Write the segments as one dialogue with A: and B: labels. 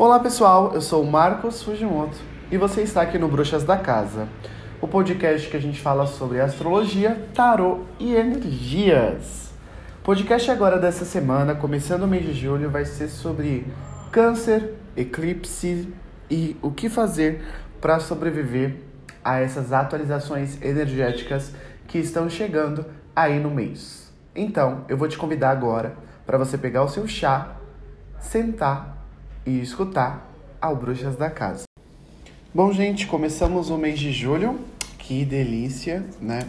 A: Olá pessoal, eu sou o Marcos Fujimoto e você está aqui no Bruxas da Casa, o podcast que a gente fala sobre astrologia, tarô e energias. O podcast agora dessa semana, começando o mês de julho, vai ser sobre câncer, eclipse e o que fazer para sobreviver a essas atualizações energéticas que estão chegando aí no mês. Então, eu vou te convidar agora para você pegar o seu chá, sentar e escutar ao Bruxas da Casa. Bom, gente, começamos o mês de julho. Que delícia, né?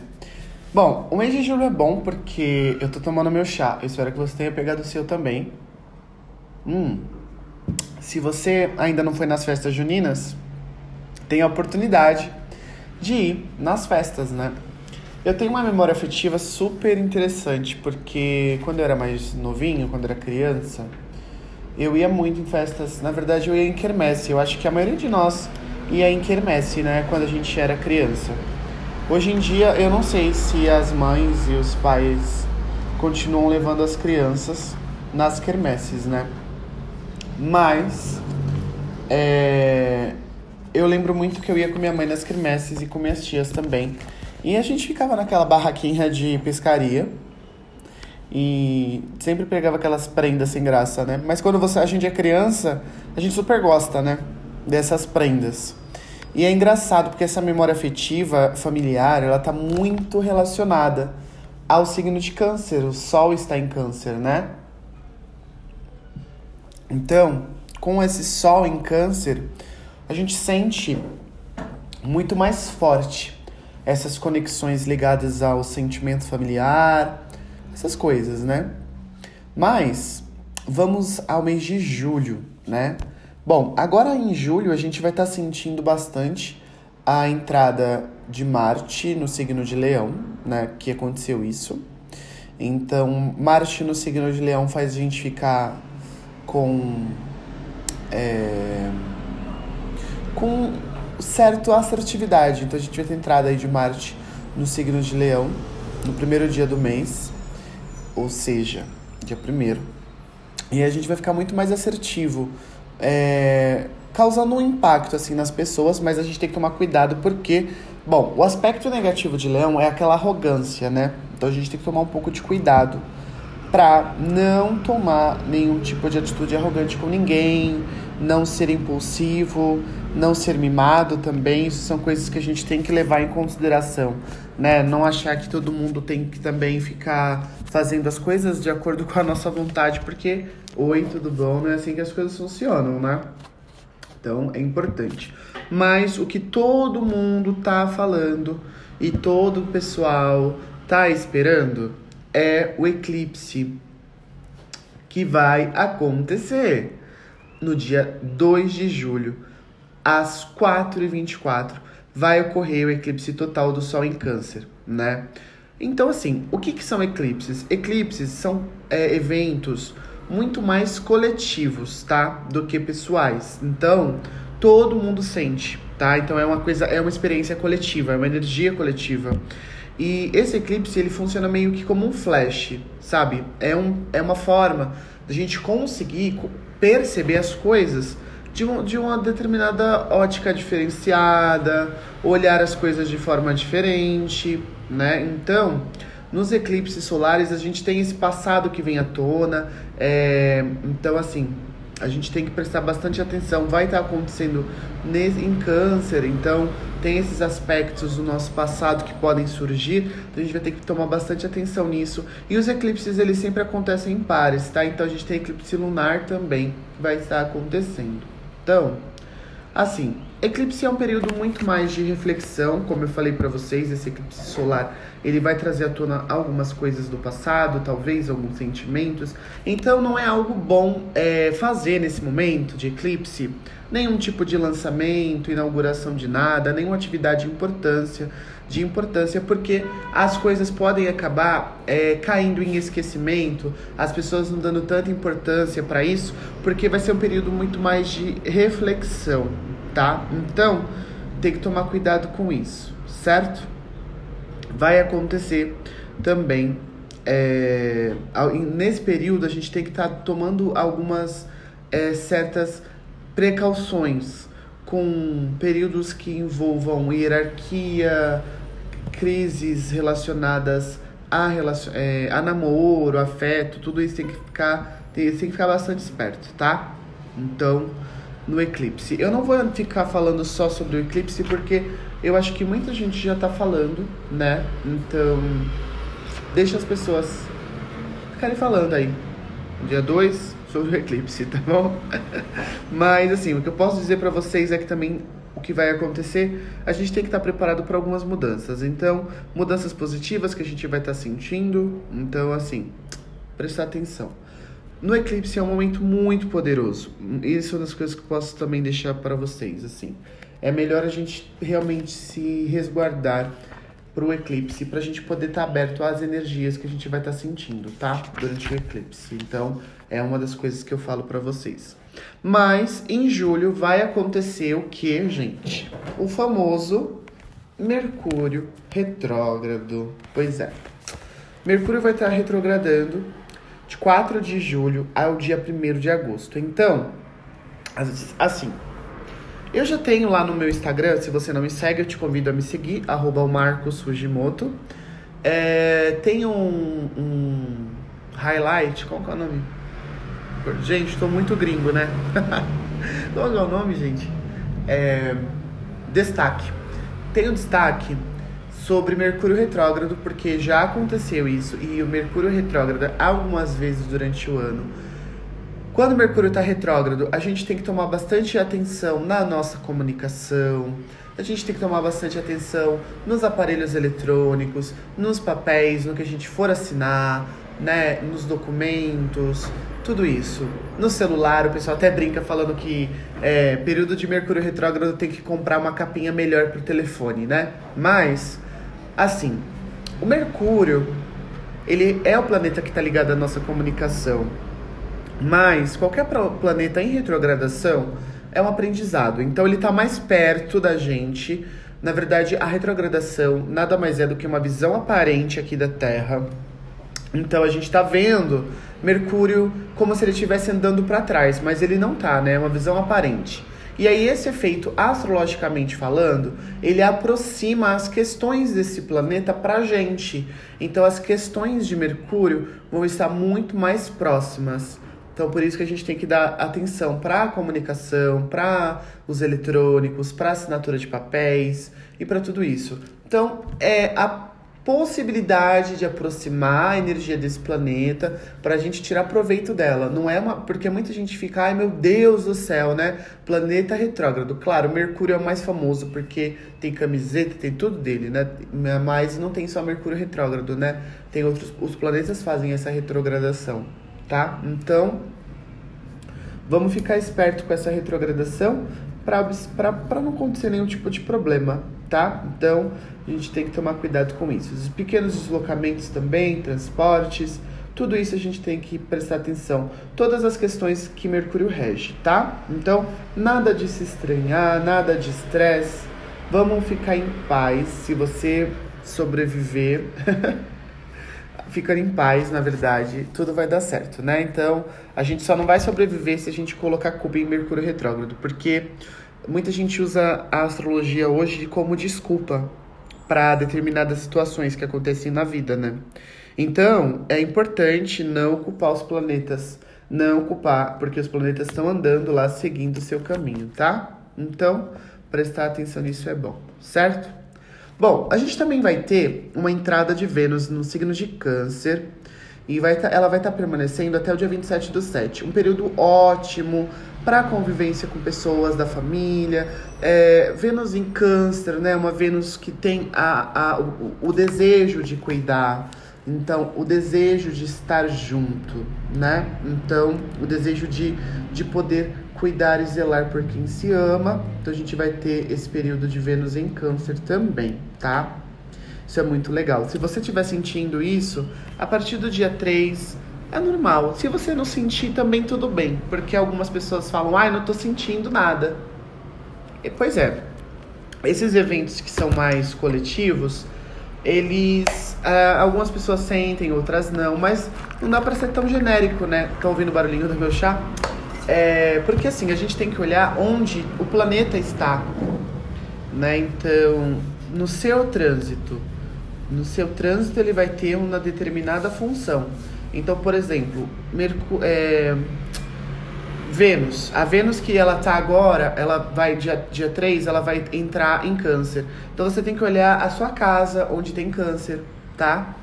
A: Bom, o mês de julho é bom porque eu tô tomando meu chá. Eu espero que você tenha pegado o seu também. Hum. Se você ainda não foi nas festas juninas, tem a oportunidade de ir nas festas, né? Eu tenho uma memória afetiva super interessante, porque quando eu era mais novinho, quando eu era criança, eu ia muito em festas. Na verdade, eu ia em quermesse. Eu acho que a maioria de nós ia em quermesse, né? Quando a gente era criança. Hoje em dia, eu não sei se as mães e os pais continuam levando as crianças nas quermesses, né? Mas é, eu lembro muito que eu ia com minha mãe nas quermesses e com minhas tias também. E a gente ficava naquela barraquinha de pescaria e sempre pegava aquelas prendas sem graça, né? Mas quando você, a gente é criança, a gente super gosta, né? Dessas prendas. E é engraçado porque essa memória afetiva familiar, ela tá muito relacionada ao signo de câncer. O sol está em câncer, né? Então, com esse sol em câncer, a gente sente muito mais forte essas conexões ligadas ao sentimento familiar, essas coisas, né? Mas vamos ao mês de julho, né? Bom, agora em julho a gente vai estar tá sentindo bastante a entrada de Marte no signo de Leão, né? Que aconteceu isso. Então, Marte no signo de Leão faz a gente ficar com. É, com certa assertividade. Então, a gente vai ter entrada aí de Marte no signo de Leão no primeiro dia do mês ou seja, dia primeiro. E a gente vai ficar muito mais assertivo, é, causando um impacto assim nas pessoas, mas a gente tem que tomar cuidado porque, bom, o aspecto negativo de leão é aquela arrogância, né? Então a gente tem que tomar um pouco de cuidado para não tomar nenhum tipo de atitude arrogante com ninguém, não ser impulsivo, não ser mimado também. Isso são coisas que a gente tem que levar em consideração, né? Não achar que todo mundo tem que também ficar fazendo as coisas de acordo com a nossa vontade, porque oi, tudo bom? Não é assim que as coisas funcionam, né? Então é importante. Mas o que todo mundo tá falando e todo o pessoal tá esperando é o eclipse que vai acontecer no dia 2 de julho, às 4h24, vai ocorrer o eclipse total do Sol em Câncer, né? Então, assim, o que, que são eclipses? Eclipses são é, eventos muito mais coletivos, tá? Do que pessoais. Então, todo mundo sente, tá? Então é uma coisa, é uma experiência coletiva, é uma energia coletiva. E esse eclipse, ele funciona meio que como um flash, sabe? É, um, é uma forma da gente conseguir perceber as coisas de, um, de uma determinada ótica diferenciada, olhar as coisas de forma diferente, né? Então, nos eclipses solares a gente tem esse passado que vem à tona, é, então assim a gente tem que prestar bastante atenção. Vai estar acontecendo nesse, em câncer, então tem esses aspectos do nosso passado que podem surgir. Então a gente vai ter que tomar bastante atenção nisso. E os eclipses eles sempre acontecem em pares, tá? Então a gente tem eclipse lunar também que vai estar acontecendo. Então, assim, eclipse é um período muito mais de reflexão, como eu falei para vocês, esse eclipse solar ele vai trazer à tona algumas coisas do passado, talvez alguns sentimentos. Então não é algo bom é, fazer nesse momento de eclipse nenhum tipo de lançamento, inauguração de nada, nenhuma atividade de importância, de importância, porque as coisas podem acabar é, caindo em esquecimento, as pessoas não dando tanta importância para isso, porque vai ser um período muito mais de reflexão, tá? Então tem que tomar cuidado com isso, certo? vai acontecer também. É, nesse período, a gente tem que estar tá tomando algumas é, certas precauções com períodos que envolvam hierarquia, crises relacionadas a, relacion... É, a namoro, afeto, tudo isso tem que ficar tem, tem que ficar bastante esperto, tá? Então, no eclipse. Eu não vou ficar falando só sobre o eclipse porque eu acho que muita gente já tá falando, né? Então, deixa as pessoas ficarem falando aí. Dia 2 sobre o eclipse, tá bom? Mas assim, o que eu posso dizer para vocês é que também que vai acontecer, a gente tem que estar preparado para algumas mudanças. Então, mudanças positivas que a gente vai estar sentindo. Então, assim, prestar atenção. No eclipse é um momento muito poderoso. Isso é uma das coisas que eu posso também deixar para vocês, assim. É melhor a gente realmente se resguardar para o eclipse, para a gente poder estar tá aberto às energias que a gente vai estar tá sentindo, tá? Durante o eclipse. Então, é uma das coisas que eu falo para vocês. Mas em julho vai acontecer o que, gente? O famoso Mercúrio retrógrado. Pois é. Mercúrio vai estar retrogradando de 4 de julho ao dia 1 de agosto. Então, assim, eu já tenho lá no meu Instagram, se você não me segue, eu te convido a me seguir, arroba. É, tem um, um highlight, qual é o nome? Gente, estou muito gringo, né? qual é o nome, gente? É, destaque. Tem um destaque sobre Mercúrio retrógrado, porque já aconteceu isso e o Mercúrio retrógrado algumas vezes durante o ano. Quando o Mercúrio está retrógrado, a gente tem que tomar bastante atenção na nossa comunicação, a gente tem que tomar bastante atenção nos aparelhos eletrônicos, nos papéis, no que a gente for assinar, né, nos documentos, tudo isso. No celular, o pessoal até brinca falando que é, período de Mercúrio retrógrado tem que comprar uma capinha melhor pro telefone, né? Mas Assim, o Mercúrio, ele é o planeta que está ligado à nossa comunicação. Mas qualquer planeta em retrogradação é um aprendizado. Então ele está mais perto da gente. Na verdade, a retrogradação nada mais é do que uma visão aparente aqui da Terra. Então a gente está vendo Mercúrio como se ele estivesse andando para trás, mas ele não tá, né? É uma visão aparente. E aí esse efeito, astrologicamente falando, ele aproxima as questões desse planeta pra gente. Então as questões de Mercúrio vão estar muito mais próximas. Então por isso que a gente tem que dar atenção para a comunicação, para os eletrônicos, para assinatura de papéis e para tudo isso. Então é a possibilidade de aproximar a energia desse planeta para a gente tirar proveito dela. Não é uma. Porque muita gente fica, ai meu Deus do céu, né? Planeta retrógrado. Claro, Mercúrio é o mais famoso porque tem camiseta, tem tudo dele, né? Mas não tem só Mercúrio retrógrado, né? Tem outros. Os planetas fazem essa retrogradação, tá? Então. Vamos ficar esperto com essa retrogradação para não acontecer nenhum tipo de problema, tá? Então, a gente tem que tomar cuidado com isso. Os pequenos deslocamentos também, transportes, tudo isso a gente tem que prestar atenção. Todas as questões que Mercúrio rege, tá? Então, nada de se estranhar, nada de estresse. Vamos ficar em paz. Se você sobreviver, ficar em paz, na verdade, tudo vai dar certo, né? Então, a gente só não vai sobreviver se a gente colocar Cuba em Mercúrio retrógrado, porque muita gente usa a astrologia hoje como desculpa para determinadas situações que acontecem na vida, né? Então, é importante não ocupar os planetas, não ocupar, porque os planetas estão andando lá seguindo o seu caminho, tá? Então, prestar atenção nisso é bom, certo? Bom, a gente também vai ter uma entrada de Vênus no signo de Câncer e vai tá, ela vai estar tá permanecendo até o dia 27 do 7. Um período ótimo para convivência com pessoas da família. É, Vênus em Câncer, né? Uma Vênus que tem a, a, o, o desejo de cuidar. Então, o desejo de estar junto, né? Então, o desejo de, de poder cuidar e zelar por quem se ama. Então, a gente vai ter esse período de Vênus em Câncer também, tá? Isso é muito legal. Se você estiver sentindo isso, a partir do dia 3 é normal. Se você não sentir, também tudo bem. Porque algumas pessoas falam, ai, ah, não tô sentindo nada. E, pois é. Esses eventos que são mais coletivos, eles. Uh, algumas pessoas sentem, outras não. Mas não dá pra ser tão genérico, né? Estão ouvindo o barulhinho do meu chá? É, porque assim, a gente tem que olhar onde o planeta está. Né? Então, no seu trânsito, no seu trânsito ele vai ter uma determinada função. Então, por exemplo, Mercú é, Vênus. A Vênus que ela tá agora, ela vai dia, dia 3, ela vai entrar em câncer. Então você tem que olhar a sua casa onde tem câncer, tá?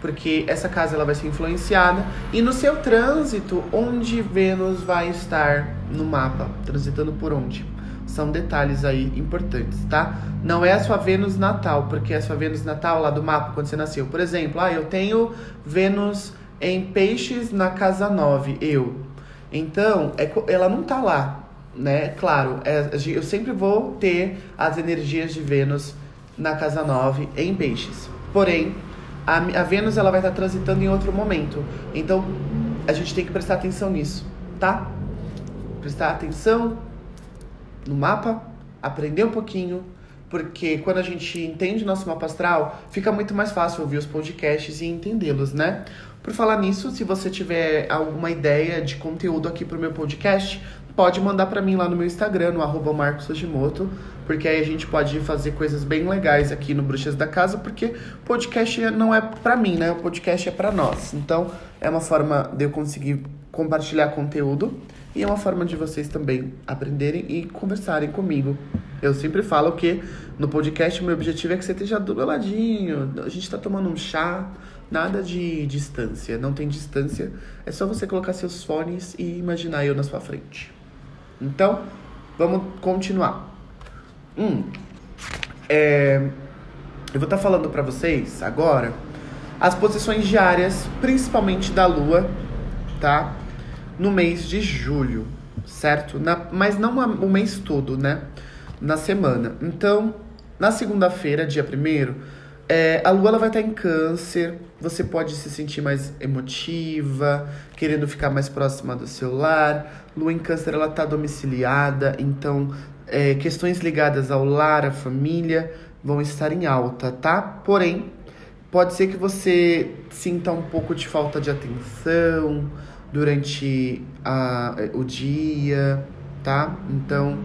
A: Porque essa casa ela vai ser influenciada. E no seu trânsito, onde Vênus vai estar no mapa? Transitando por onde? São detalhes aí importantes, tá? Não é a sua Vênus natal, porque é a sua Vênus natal lá do mapa quando você nasceu. Por exemplo, ah, eu tenho Vênus em peixes na casa 9, eu. Então, é, ela não tá lá, né? Claro, é, eu sempre vou ter as energias de Vênus na casa 9 em peixes. Porém, a, a Vênus ela vai estar tá transitando em outro momento. Então, a gente tem que prestar atenção nisso, tá? Prestar atenção no mapa, aprender um pouquinho, porque quando a gente entende nosso mapa astral, fica muito mais fácil ouvir os podcasts e entendê-los, né? Por falar nisso, se você tiver alguma ideia de conteúdo aqui pro meu podcast, pode mandar para mim lá no meu Instagram, no arroba Marcos Fujimoto, porque aí a gente pode fazer coisas bem legais aqui no Bruxas da Casa, porque podcast não é para mim, né? O podcast é para nós. Então, é uma forma de eu conseguir compartilhar conteúdo e é uma forma de vocês também aprenderem e conversarem comigo. Eu sempre falo que no podcast meu objetivo é que você esteja do meu ladinho, a gente tá tomando um chá, Nada de distância, não tem distância. É só você colocar seus fones e imaginar eu na sua frente. Então, vamos continuar. Hum, é, eu vou estar tá falando para vocês agora as posições diárias, principalmente da Lua, tá? No mês de julho, certo? Na, mas não o mês todo, né? Na semana. Então, na segunda-feira, dia primeiro é, a lua ela vai estar em câncer, você pode se sentir mais emotiva, querendo ficar mais próxima do seu lar. Lua em câncer ela está domiciliada, então é, questões ligadas ao lar, à família, vão estar em alta, tá? Porém, pode ser que você sinta um pouco de falta de atenção durante a, o dia, tá? Então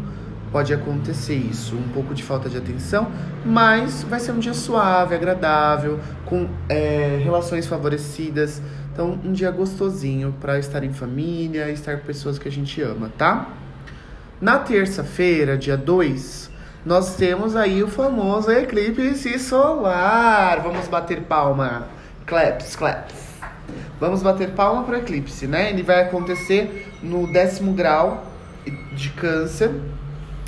A: pode acontecer isso, um pouco de falta de atenção, mas vai ser um dia suave, agradável, com é, relações favorecidas. Então, um dia gostosinho para estar em família, estar com pessoas que a gente ama, tá? Na terça-feira, dia 2, nós temos aí o famoso eclipse solar. Vamos bater palma. Claps, claps. Vamos bater palma para o eclipse, né? Ele vai acontecer no décimo grau de câncer,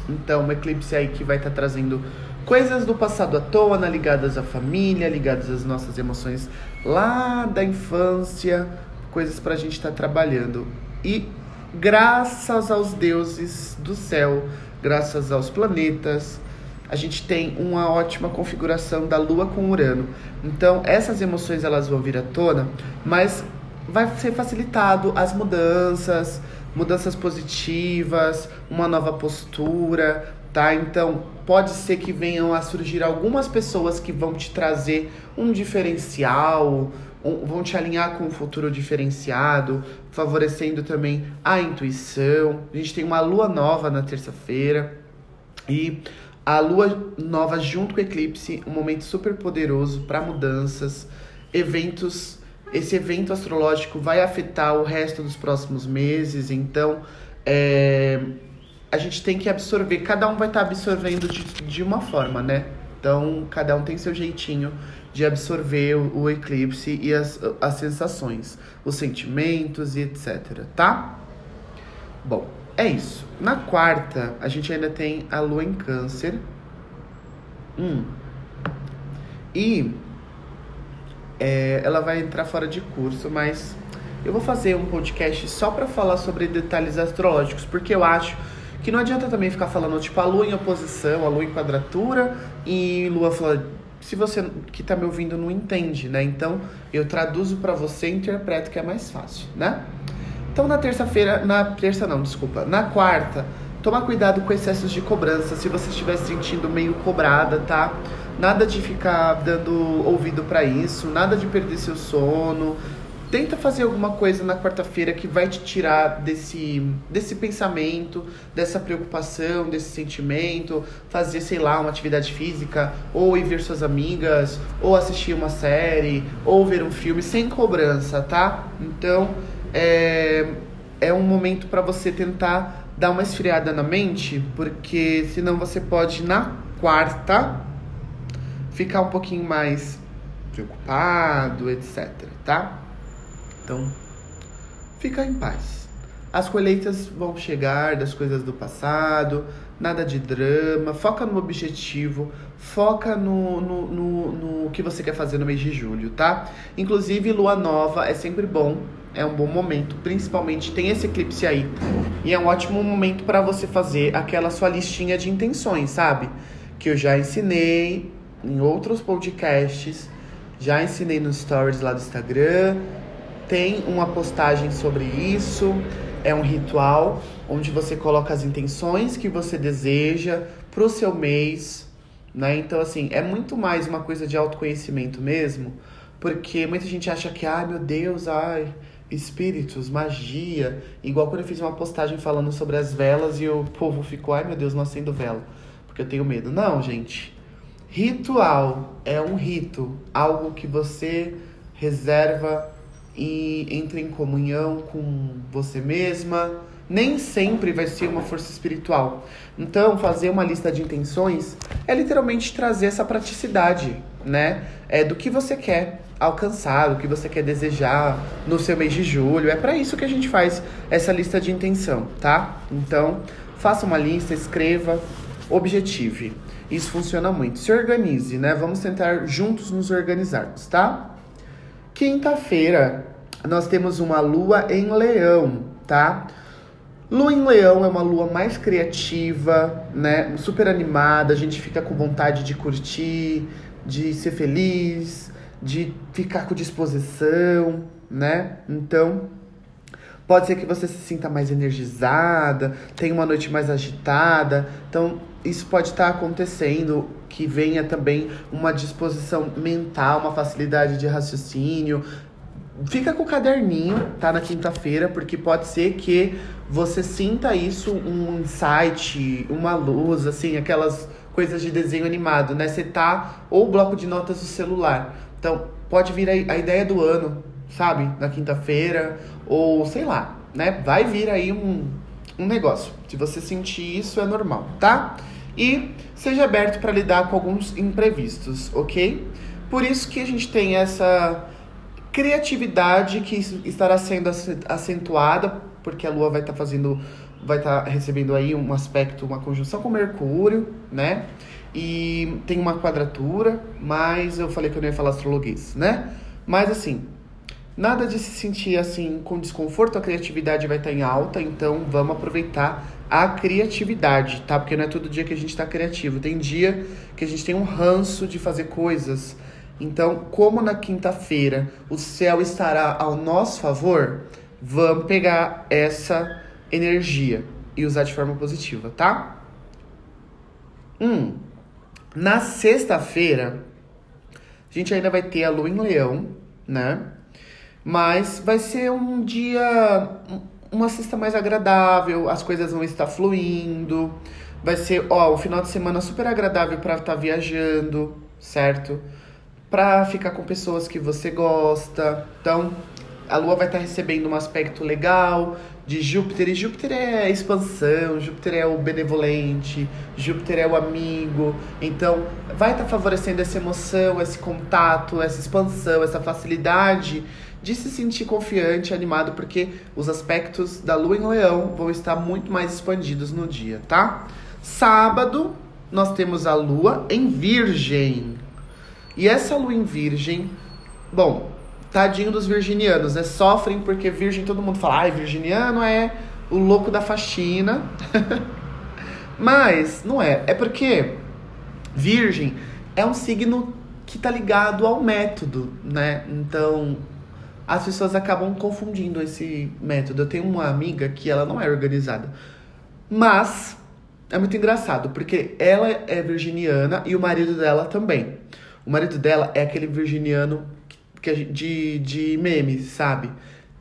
A: então, um eclipse aí que vai estar tá trazendo coisas do passado à tona, ligadas à família, ligadas às nossas emoções lá da infância, coisas para a gente estar tá trabalhando. E graças aos deuses do céu, graças aos planetas, a gente tem uma ótima configuração da Lua com Urano. Então, essas emoções elas vão vir à tona, mas vai ser facilitado as mudanças, mudanças positivas, uma nova postura, tá? Então, pode ser que venham a surgir algumas pessoas que vão te trazer um diferencial, vão te alinhar com um futuro diferenciado, favorecendo também a intuição. A gente tem uma lua nova na terça-feira e a lua nova junto com o eclipse, um momento super poderoso para mudanças, eventos esse evento astrológico vai afetar o resto dos próximos meses, então é, a gente tem que absorver, cada um vai estar tá absorvendo de, de uma forma, né? Então, cada um tem seu jeitinho de absorver o, o eclipse e as, as sensações, os sentimentos e etc, tá? Bom, é isso. Na quarta, a gente ainda tem a lua em câncer. Hum. E é, ela vai entrar fora de curso, mas eu vou fazer um podcast só para falar sobre detalhes astrológicos, porque eu acho que não adianta também ficar falando tipo a lua em oposição, a lua em quadratura e lua fala se você que tá me ouvindo não entende, né? Então eu traduzo para você e interpreto que é mais fácil, né? Então na terça-feira, na terça não, desculpa, na quarta, toma cuidado com excessos de cobrança, se você estiver se sentindo meio cobrada, tá? Nada de ficar dando ouvido para isso, nada de perder seu sono. tenta fazer alguma coisa na quarta-feira que vai te tirar desse, desse pensamento, dessa preocupação, desse sentimento. Fazer, sei lá, uma atividade física, ou ir ver suas amigas, ou assistir uma série, ou ver um filme sem cobrança, tá? Então, é, é um momento para você tentar dar uma esfriada na mente, porque senão você pode, na quarta, ficar um pouquinho mais preocupado, etc, tá? Então, fica em paz. As colheitas vão chegar das coisas do passado, nada de drama, foca no objetivo, foca no, no, no, no, que você quer fazer no mês de julho, tá? Inclusive, lua nova é sempre bom, é um bom momento, principalmente tem esse eclipse aí, e é um ótimo momento para você fazer aquela sua listinha de intenções, sabe? Que eu já ensinei em outros podcasts, já ensinei nos stories lá do Instagram tem uma postagem sobre isso. É um ritual onde você coloca as intenções que você deseja pro seu mês, né? Então, assim, é muito mais uma coisa de autoconhecimento mesmo, porque muita gente acha que, ai meu Deus, ai, espíritos, magia. Igual quando eu fiz uma postagem falando sobre as velas e o povo ficou, ai meu Deus, não acendo vela, porque eu tenho medo. Não, gente. Ritual é um rito, algo que você reserva e entre em comunhão com você mesma. Nem sempre vai ser uma força espiritual. Então, fazer uma lista de intenções é literalmente trazer essa praticidade, né? É do que você quer alcançar, o que você quer desejar no seu mês de julho. É para isso que a gente faz essa lista de intenção, tá? Então, faça uma lista, escreva, objetive. Isso funciona muito. Se organize, né? Vamos tentar juntos nos organizarmos, tá? Quinta-feira, nós temos uma lua em leão, tá? Lua em leão é uma lua mais criativa, né? Super animada, a gente fica com vontade de curtir, de ser feliz, de ficar com disposição, né? Então, pode ser que você se sinta mais energizada, tenha uma noite mais agitada. Então, isso pode estar acontecendo, que venha também uma disposição mental, uma facilidade de raciocínio, Fica com o caderninho, tá? Na quinta-feira, porque pode ser que você sinta isso, um insight, uma luz, assim, aquelas coisas de desenho animado, né? Você tá, ou bloco de notas do celular. Então, pode vir a, a ideia do ano, sabe? Na quinta-feira, ou sei lá, né? Vai vir aí um, um negócio. Se você sentir isso, é normal, tá? E seja aberto para lidar com alguns imprevistos, ok? Por isso que a gente tem essa criatividade que estará sendo acentuada, porque a Lua vai estar tá fazendo, vai estar tá recebendo aí um aspecto, uma conjunção com Mercúrio, né? E tem uma quadratura, mas eu falei que eu não ia falar astrologuês, né? Mas assim, nada de se sentir assim com desconforto, a criatividade vai estar tá em alta, então vamos aproveitar a criatividade, tá? Porque não é todo dia que a gente está criativo. Tem dia que a gente tem um ranço de fazer coisas, então, como na quinta-feira o céu estará ao nosso favor, vamos pegar essa energia e usar de forma positiva, tá? Hum. Na sexta-feira, a gente ainda vai ter a lua em leão, né? Mas vai ser um dia, uma sexta mais agradável, as coisas vão estar fluindo. Vai ser, ó, o final de semana super agradável para estar tá viajando, certo? Para ficar com pessoas que você gosta. Então, a Lua vai estar tá recebendo um aspecto legal de Júpiter, e Júpiter é expansão, Júpiter é o benevolente, Júpiter é o amigo. Então, vai estar tá favorecendo essa emoção, esse contato, essa expansão, essa facilidade de se sentir confiante, animado, porque os aspectos da Lua em Leão vão estar muito mais expandidos no dia, tá? Sábado, nós temos a Lua em Virgem. E essa lua em virgem, bom, tadinho dos virginianos, né? Sofrem porque virgem todo mundo fala, ai, virginiano é o louco da faxina. Mas não é. É porque virgem é um signo que tá ligado ao método, né? Então, as pessoas acabam confundindo esse método. Eu tenho uma amiga que ela não é organizada, mas é muito engraçado porque ela é virginiana e o marido dela também. O marido dela é aquele virginiano que de, de memes, sabe?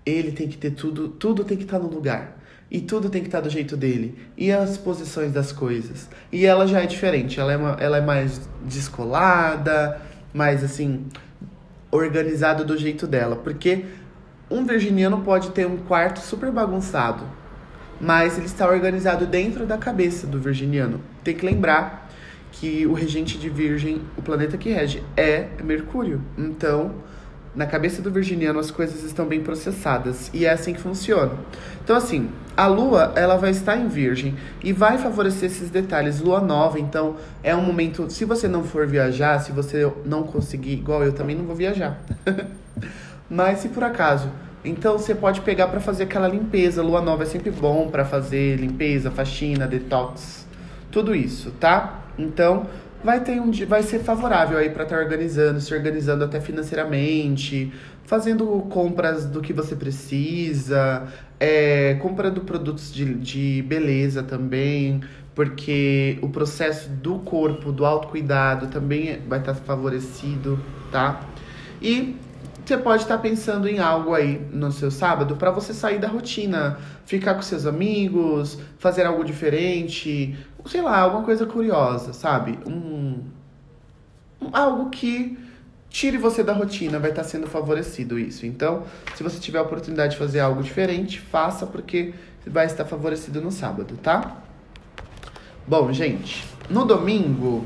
A: Ele tem que ter tudo, tudo tem que estar tá no lugar. E tudo tem que estar tá do jeito dele. E as posições das coisas. E ela já é diferente. Ela é, uma, ela é mais descolada, mais assim, organizada do jeito dela. Porque um virginiano pode ter um quarto super bagunçado. Mas ele está organizado dentro da cabeça do virginiano. Tem que lembrar que o regente de Virgem, o planeta que rege, é Mercúrio. Então, na cabeça do virginiano as coisas estão bem processadas e é assim que funciona. Então assim, a lua, ela vai estar em virgem e vai favorecer esses detalhes. Lua nova, então é um momento, se você não for viajar, se você não conseguir, igual eu também não vou viajar. Mas se por acaso, então você pode pegar para fazer aquela limpeza. Lua nova é sempre bom para fazer limpeza, faxina, detox, tudo isso, tá? Então, vai ter um vai ser favorável aí para estar tá organizando, se organizando até financeiramente, fazendo compras do que você precisa, é, comprando produtos de, de beleza também, porque o processo do corpo, do autocuidado também vai estar tá favorecido, tá? E você pode estar tá pensando em algo aí no seu sábado para você sair da rotina, ficar com seus amigos, fazer algo diferente, sei lá, alguma coisa curiosa, sabe? Um, um algo que tire você da rotina, vai estar sendo favorecido isso. Então, se você tiver a oportunidade de fazer algo diferente, faça porque vai estar favorecido no sábado, tá? Bom, gente, no domingo,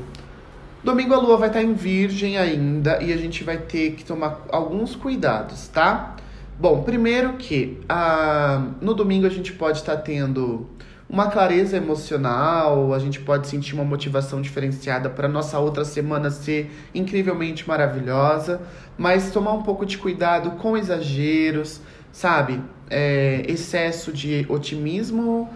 A: domingo a lua vai estar em virgem ainda e a gente vai ter que tomar alguns cuidados, tá? Bom, primeiro que ah, no domingo a gente pode estar tendo uma clareza emocional, a gente pode sentir uma motivação diferenciada para nossa outra semana ser incrivelmente maravilhosa, mas tomar um pouco de cuidado com exageros, sabe? É, excesso de otimismo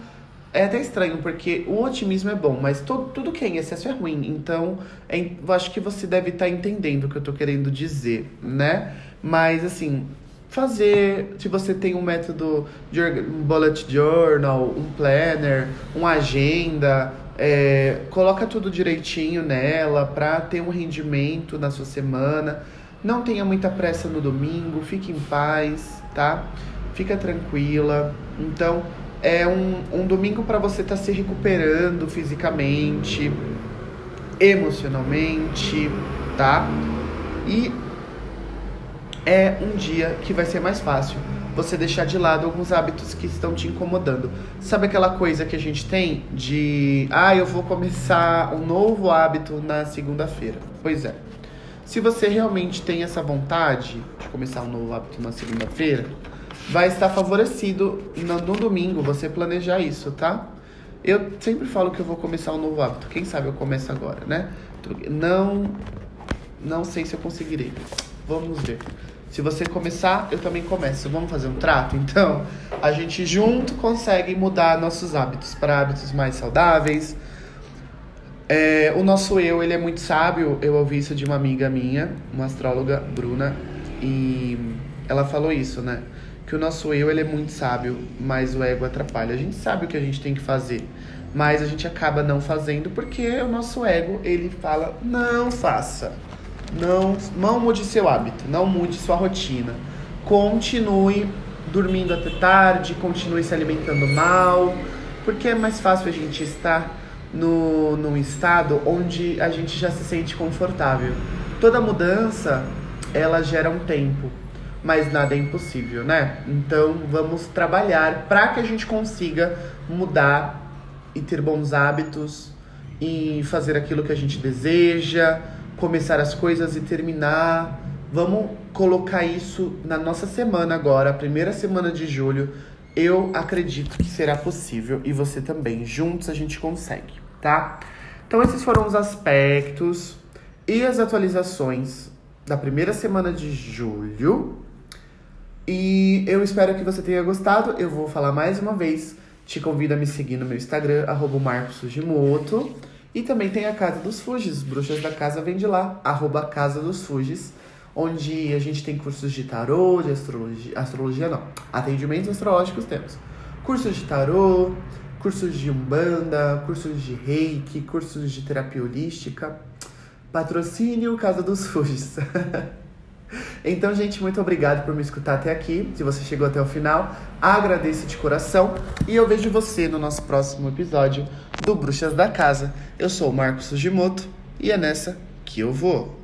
A: é até estranho, porque o otimismo é bom, mas todo, tudo que é em excesso é ruim. Então, é, eu acho que você deve estar tá entendendo o que eu estou querendo dizer, né? Mas, assim, fazer, se você tem um método de um bullet journal, um planner, uma agenda, é, coloca tudo direitinho nela para ter um rendimento na sua semana. Não tenha muita pressa no domingo, fique em paz, tá? Fica tranquila. Então, é um, um domingo para você estar tá se recuperando fisicamente, emocionalmente, tá? E é um dia que vai ser mais fácil você deixar de lado alguns hábitos que estão te incomodando. Sabe aquela coisa que a gente tem de, ah, eu vou começar um novo hábito na segunda-feira? Pois é. Se você realmente tem essa vontade de começar um novo hábito na segunda-feira, vai estar favorecido no, domingo você planejar isso, tá? Eu sempre falo que eu vou começar um novo hábito. Quem sabe eu começo agora, né? Não, não sei se eu conseguirei. Vamos ver. Se você começar, eu também começo. Vamos fazer um trato? Então, a gente junto consegue mudar nossos hábitos para hábitos mais saudáveis. É, o nosso eu, ele é muito sábio. Eu ouvi isso de uma amiga minha, uma astróloga, Bruna, e ela falou isso, né? Que o nosso eu, ele é muito sábio, mas o ego atrapalha. A gente sabe o que a gente tem que fazer, mas a gente acaba não fazendo porque o nosso ego, ele fala, não faça. Não, não mude seu hábito, não mude sua rotina. Continue dormindo até tarde, continue se alimentando mal, porque é mais fácil a gente estar no, num estado onde a gente já se sente confortável. Toda mudança, ela gera um tempo, mas nada é impossível, né? Então vamos trabalhar para que a gente consiga mudar e ter bons hábitos e fazer aquilo que a gente deseja começar as coisas e terminar. Vamos colocar isso na nossa semana agora, a primeira semana de julho. Eu acredito que será possível e você também. Juntos a gente consegue, tá? Então esses foram os aspectos e as atualizações da primeira semana de julho. E eu espero que você tenha gostado. Eu vou falar mais uma vez. Te convido a me seguir no meu Instagram, arroba Marcos Sugimoto. E também tem a Casa dos Fugis, Bruxas da Casa vem de lá, arroba Casa dos Fugis, onde a gente tem cursos de tarô, de astrologia, astrologia não, atendimentos astrológicos temos. Cursos de tarô, cursos de umbanda, cursos de reiki, cursos de terapia holística, patrocínio Casa dos Fugis. Então, gente, muito obrigado por me escutar até aqui. Se você chegou até o final, agradeço de coração. E eu vejo você no nosso próximo episódio do Bruxas da Casa. Eu sou o Marcos Fujimoto e é nessa que eu vou.